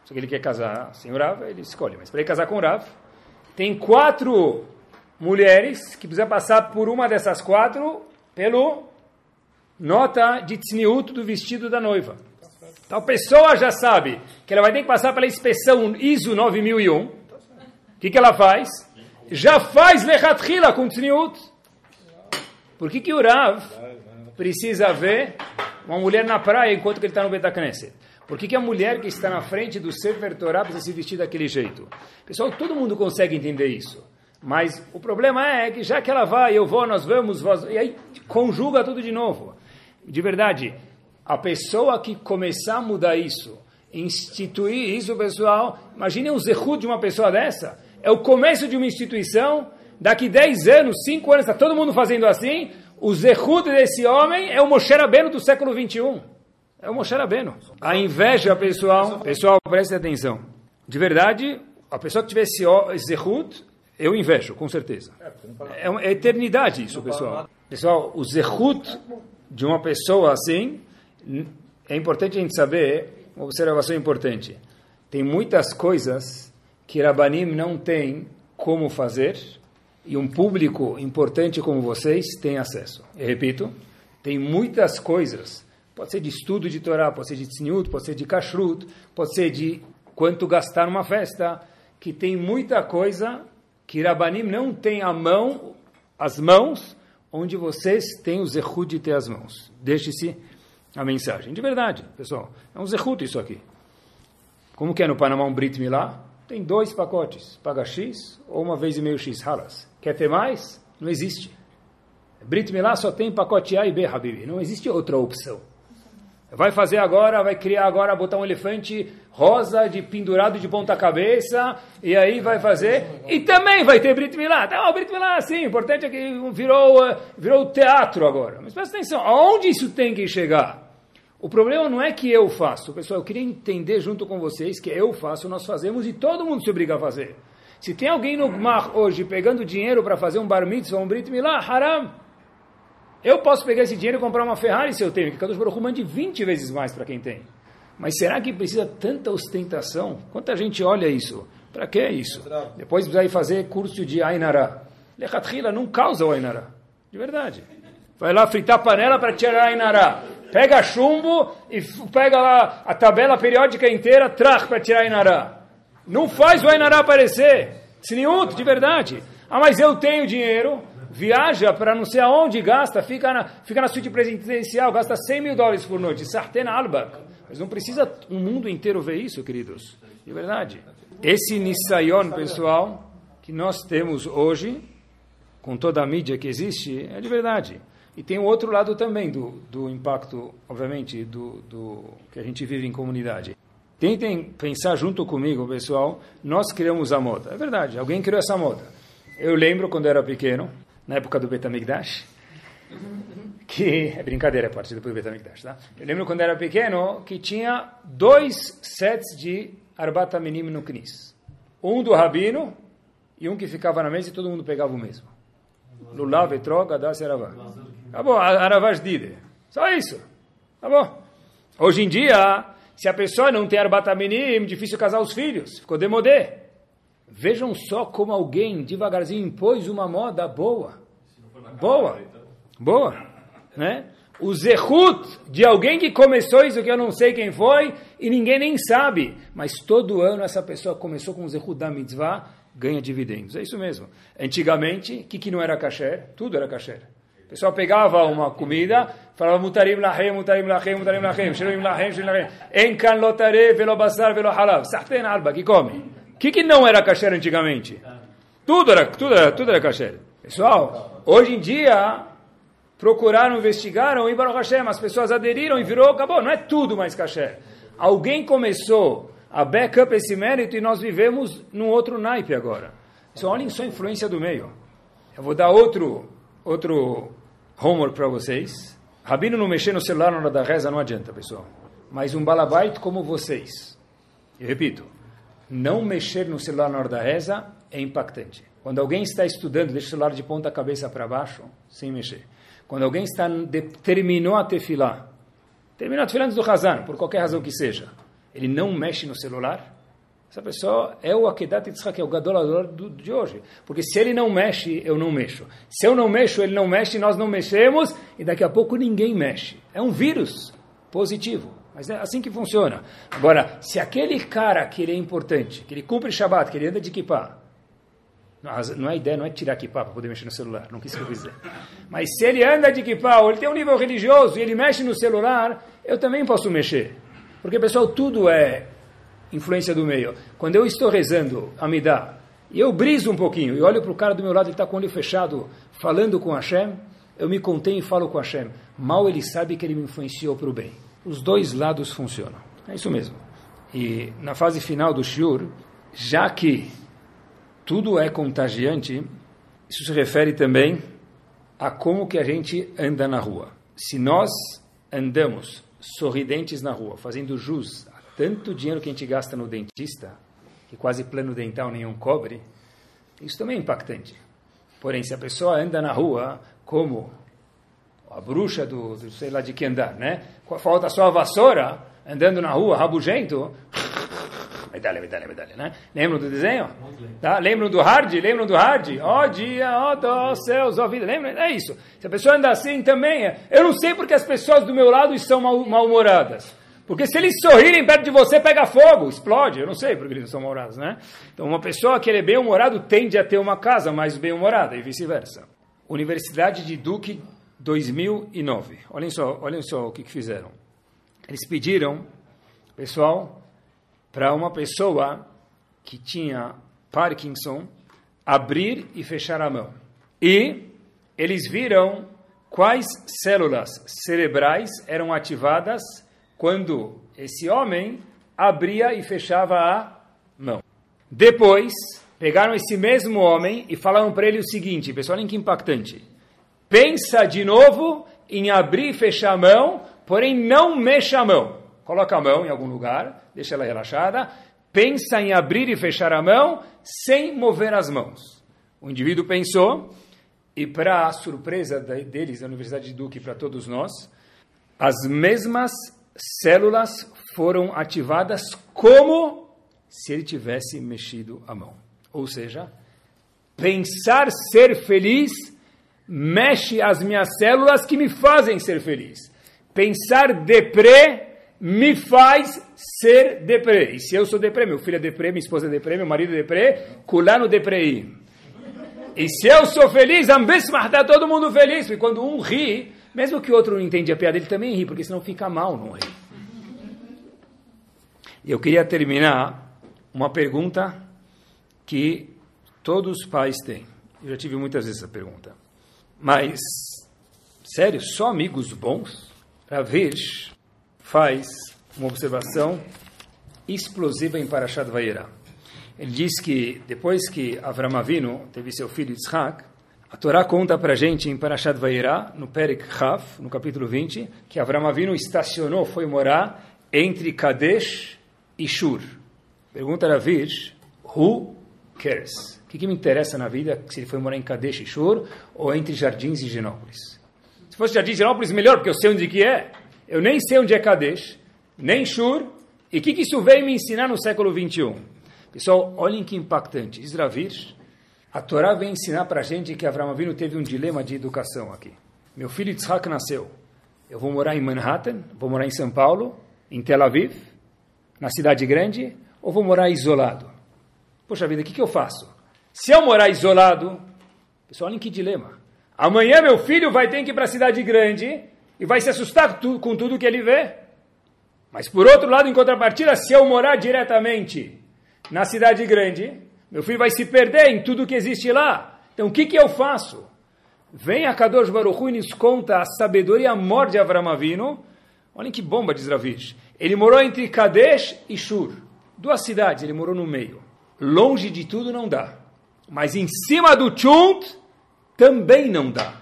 B: se ele quer casar sem o Rav, ele escolhe. Mas para ele casar com o Rav, tem quatro mulheres que precisa passar por uma dessas quatro pelo nota de tzniut do vestido da noiva. Então a pessoa já sabe que ela vai ter que passar pela inspeção ISO 9001. O que, que ela faz? Já faz lechatrila com tzniut. Por que, que o Rav precisa ver uma mulher na praia enquanto ele está no Betacneset? Por que, que a mulher que está na frente do Sefer Torah precisa se vestir daquele jeito? Pessoal, todo mundo consegue entender isso. Mas o problema é que já que ela vai, eu vou, nós vamos, vós, e aí conjuga tudo de novo. De verdade, a pessoa que começar a mudar isso instituir isso, pessoal. Imaginem o zehut de uma pessoa dessa. É o começo de uma instituição. Daqui 10 anos, 5 anos, está todo mundo fazendo assim. O zehut desse homem é o Moshe Rabbeinu do século 21. É o Moshe Rabbeinu. A inveja, pessoal, pessoal, preste atenção. De verdade, a pessoa que tiver esse zehut, eu invejo, com certeza. É uma eternidade isso, pessoal. Pessoal, o zehut de uma pessoa assim, é importante a gente saber, uma observação importante. Tem muitas coisas que Rabanim não tem como fazer e um público importante como vocês tem acesso. Eu repito, tem muitas coisas, pode ser de estudo de Torá, pode ser de tzniut, pode ser de kashrut, pode ser de quanto gastar numa festa, que tem muita coisa que Rabanim não tem a mão, as mãos, onde vocês têm o zehut de ter as mãos. Deixe-se a mensagem. De verdade, pessoal, é um zehut isso aqui. Como que é no Panamá um Brit Milá? Tem dois pacotes, paga X ou uma vez e meio X, halas. Quer ter mais? Não existe. Brit Milá só tem pacote A e B, Habibi. Não existe outra opção. Vai fazer agora, vai criar agora, botar um elefante rosa de pendurado de ponta cabeça, e aí vai fazer, e também vai ter Brit Milá. Tá, o Brit Milá, sim, o importante é que virou, eh, virou teatro agora. Mas presta atenção, aonde isso tem que chegar? O problema não é que eu faço, pessoal, eu queria entender junto com vocês que eu faço, nós fazemos e todo mundo se obriga a fazer. Se tem alguém no Gmar hoje pegando dinheiro para fazer um bar mitzvah, um Brit Milá, haram. Eu posso pegar esse dinheiro e comprar uma Ferrari se eu tenho, que Kadosh Baruch mande 20 vezes mais para quem tem. Mas será que precisa tanta ostentação? Quanta gente olha isso? Para que isso? Depois precisa ir fazer curso de Ainara. Lechatchila não causa o Ainara. De verdade. Vai lá fritar panela para tirar Ainara. Pega chumbo e pega lá a tabela periódica inteira, trach para tirar Ainara. Não faz o Ainara aparecer. Siniut, de verdade. Ah, mas eu tenho dinheiro viaja para não sei aonde, gasta, fica na, fica na suíte presidencial, gasta 100 mil dólares por noite, sartena albak. Mas não precisa o mundo inteiro ver isso, queridos. De verdade. Esse Nisayon, pessoal, que nós temos hoje, com toda a mídia que existe, é de verdade. E tem o outro lado também do, do impacto, obviamente, do, do que a gente vive em comunidade. Tentem pensar junto comigo, pessoal. Nós criamos a moda. É verdade, alguém criou essa moda. Eu lembro quando era pequeno, na época do Betamigdash, que é brincadeira a parte depois do Betamigdash, tá? Eu lembro quando era pequeno que tinha dois sets de Arbata Minim no Knis. Um do Rabino e um que ficava na mesa e todo mundo pegava o mesmo. Lulav, Etrog, Adas e Aravá. Acabou, Aravash Dide. Só isso. Tá bom. Hoje em dia, se a pessoa não tem Arbata Minim, difícil casar os filhos. Ficou demodé. Vejam só como alguém devagarzinho impôs uma moda boa. Boa. Boa. Né? O zehut de alguém que começou isso que eu não sei quem foi e ninguém nem sabe. Mas todo ano essa pessoa começou com o zehut da mitzvah, ganha dividendos. É isso mesmo. Antigamente, o que, que não era kasher? Tudo era kasher. O pessoal pegava uma comida, falava mutarim lahem, mutarim lahem, mutarim lahem, shirim lahem, shirim lahem, enkan lotare, velo basar, velo halav. Sahten alba, que come. O que, que não era kasher antigamente? Tudo era, tudo era, tudo era kasher. Pessoal, hoje em dia, procuraram, investigaram e Baruch Hashem, as pessoas aderiram e virou, acabou, não é tudo mais kasher. Alguém começou a backup esse mérito e nós vivemos num outro naipe agora. Então, olhem só a influência do meio. Eu vou dar outro, outro homework para vocês. Rabino não mexer no celular na hora da reza não adianta, pessoal. Mas um balabait como vocês, eu repito, não mexer no celular na hora da reza é impactante. Quando alguém está estudando, deixa o celular de ponta cabeça para baixo, sem mexer. Quando alguém está de, terminou a tefilá, terminou a tefilá antes do Hazan, por qualquer razão que seja, ele não mexe no celular, essa pessoa é o Akedat Yitzhak, é o gadolador de hoje. Porque se ele não mexe, eu não mexo. Se eu não mexo, ele não mexe, nós não mexemos, e daqui a pouco ninguém mexe. É um vírus positivo. Mas é assim que funciona. Agora, se aquele cara que ele é importante, que ele cumpre Shabbat, que ele anda de kippah, não é ideia, não é tirar kippah para poder mexer no celular, não quis que eu. Mas se ele anda de kippah, ou ele tem um nível religioso e ele mexe no celular, eu também posso mexer. Porque, pessoal, tudo é influência do meio. Quando eu estou rezando a Midah, e eu briso um pouquinho, e olho para o cara do meu lado, ele está com o olho fechado, falando com Hashem, eu me contenho e falo com Hashem. Mal ele sabe que ele me influenciou para o bem. Os dois lados funcionam. É isso mesmo. E na fase final do shiur, já que tudo é contagiante, isso se refere também a como que a gente anda na rua. Se nós andamos sorridentes na rua, fazendo jus a tanto dinheiro que a gente gasta no dentista, que quase plano dental nenhum cobre, isso também é impactante. Porém, se a pessoa anda na rua como a bruxa do, do sei lá de que andar, né? Falta só a vassoura, andando na rua, rabugento. Medalha, medalha, medalha, né? Lembram do desenho? Tá? Lembram do hard? Lembram do hard? Ó oh, dia, ó oh, céus, ó oh, vida. Lembram? É isso. Se a pessoa anda assim também, é. eu não sei porque as pessoas do meu lado estão mal-humoradas. Porque se eles sorrirem perto de você, pega fogo, explode. Eu não sei porque eles são mal-humorados, né? Então, uma pessoa que é bem-humorado tende a ter uma casa mais bem-humorada e vice-versa. Universidade de Duke 2009. Olhem só, olhem só o que, que fizeram. Eles pediram, pessoal, para uma pessoa que tinha Parkinson abrir e fechar a mão. E eles viram quais células cerebrais eram ativadas quando esse homem abria e fechava a mão. Depois, pegaram esse mesmo homem e falaram para ele o seguinte, pessoal, olhem que impactante. Pensa de novo em abrir e fechar a mão, porém não mexa a mão. Coloca a mão em algum lugar, deixa ela relaxada. Pensa em abrir e fechar a mão sem mover as mãos. O indivíduo pensou, e para a surpresa deles, da Universidade de Duke, para todos nós, as mesmas células foram ativadas como se ele tivesse mexido a mão. Ou seja, pensar ser feliz mexe as minhas células que me fazem ser feliz. Pensar deprê me faz ser deprê. E se eu sou deprê, meu filho é deprê, minha esposa é deprê, meu marido é deprê, culano deprê. E se eu sou feliz, está todo mundo feliz. E quando um ri, mesmo que o outro não entende a piada, ele também ri, porque senão fica mal não ri. Eu queria terminar uma pergunta que todos os pais têm. Eu já tive muitas vezes essa pergunta. Mas, sério, só amigos bons? Ravish faz uma observação explosiva em Parashat Vayera. Ele diz que depois que Avram Avinu teve seu filho Yitzhak, a Torá conta para a gente em Parashat Vayera, no Perek Chaf, no capítulo 20, que Avram Avinu estacionou, foi morar entre Kadesh e Shur. Pergunta Ravish, who cares? Que, que me interessa na vida se ele foi morar em Kadesh e Shur ou entre Jardins e Genópolis? Se fosse Jardins e Genópolis, melhor, porque eu sei onde que é. Eu nem sei onde é Kadesh, nem Shur. E o que, que isso veio me ensinar no século 21? Pessoal, olhem que impactante. Isravir, a Torá vem ensinar para a gente que Avram Avinu teve um dilema de educação aqui. Meu filho Yitzhak nasceu. Eu vou morar em Manhattan, vou morar em São Paulo, em Tel Aviv, na cidade grande, ou vou morar isolado? Poxa vida, o que, que eu faço? Se eu morar isolado, pessoal, olhem que dilema. Amanhã meu filho vai ter que ir para a cidade grande e vai se assustar com tudo que ele vê. Mas por outro lado, em contrapartida, se eu morar diretamente na cidade grande, meu filho vai se perder em tudo que existe lá. Então o que, que eu faço? Vem a Kadosh Baruch e nos conta a sabedoria e a morte de Avram Avinu. Olhem que bomba, diz Ravish. Ele morou entre Kadesh e Shur. Duas cidades, ele morou no meio. Longe de tudo não dá. Mas em cima do Chunt também não dá.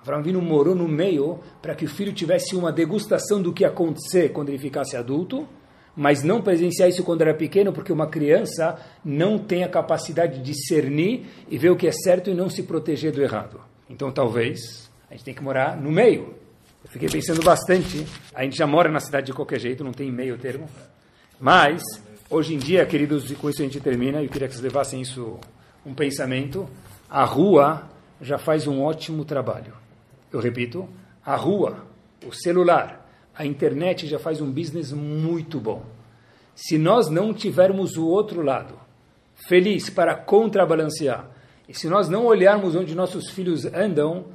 B: Avram Vino morou no meio para que o filho tivesse uma degustação do que ia acontecer quando ele ficasse adulto, mas não presenciar isso quando era pequeno, porque uma criança não tem a capacidade de discernir e ver o que é certo e não se proteger do errado. Então talvez a gente tem que morar no meio. Eu fiquei pensando bastante. A gente já mora na cidade de qualquer jeito, não tem meio termo. Mas, hoje em dia, queridos, e com isso a gente termina, eu queria que vocês levassem isso um pensamento, a rua já faz um ótimo trabalho. Eu repito, a rua, o celular, a internet já faz um business muito bom. Se nós não tivermos o outro lado, feliz para contrabalancear, e se nós não olharmos onde nossos filhos andam,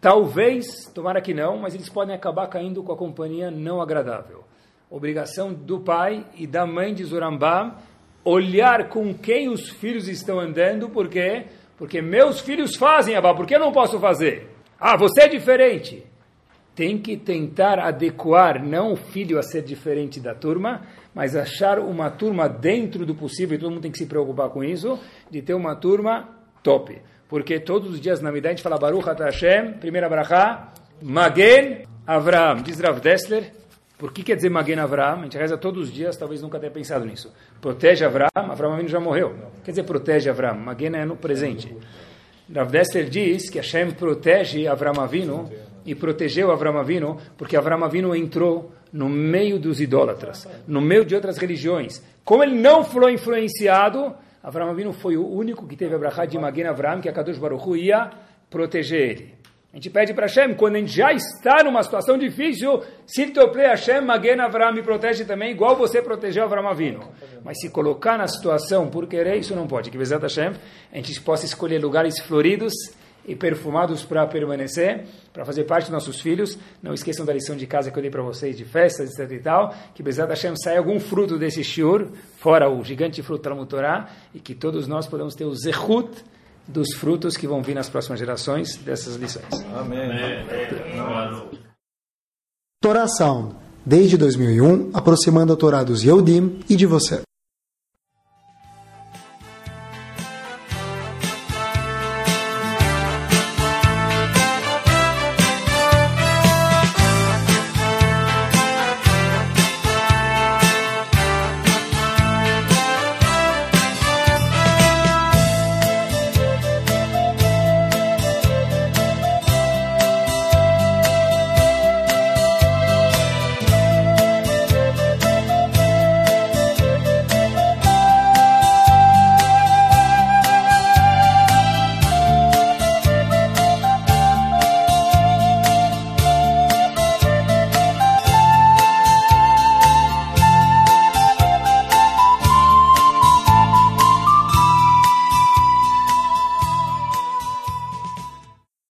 B: talvez, tomara que não, mas eles podem acabar caindo com a companhia não agradável. Obrigação do pai e da mãe de Zorambá olhar com quem os filhos estão andando, por quê? Porque meus filhos fazem, Abba, por que eu não posso fazer? Ah, você é diferente. tem que tentar adequar não o filho a ser diferente da turma, mas achar uma turma dentro do possível, e todo mundo tem que se preocupar com isso, de ter uma turma top. Porque todos os dias na Midah a gente fala Baruch Hashem, primeira brachá, Magen Avram, diz Rav Dessler, por que quer dizer Magen Avram? A gente reza todos os dias, talvez nunca tenha pensado nisso. Protege Avram, Avram Avinu já morreu. Quer dizer protege Avram, Magen é no presente. Rav Dessler diz que Hashem protege Avram Avinu e protegeu Avram Avinu porque Avram Avinu entrou no meio dos idólatras, no meio de outras religiões. Como ele não foi influenciado, Avram Avinu foi o único que teve a brachá de Magen Avram, que a Kadosh Baruch Hu ia proteger ele. A gente pede para Hashem, quando a gente já está numa situação difícil, se tople Hashem, Magen Avram me protege também, igual você protegeu Avram Avinu. Mas se colocar na situação por querer, isso não pode. Que Bezat Hashem, a gente possa escolher lugares floridos e perfumados para permanecer, para fazer parte dos nossos filhos. Não esqueçam da lição de casa que eu dei para vocês, de festas, etc e tal. Que Bezat Hashem saia algum fruto desse shiur, fora o gigante fruto Talmud e que todos nós podemos ter o zehut, dos frutos que vão vir nas próximas gerações dessas lições.
C: Amém.
A: Torá Sound, desde 2001, aproximando a Torá dos Yehudim e de você.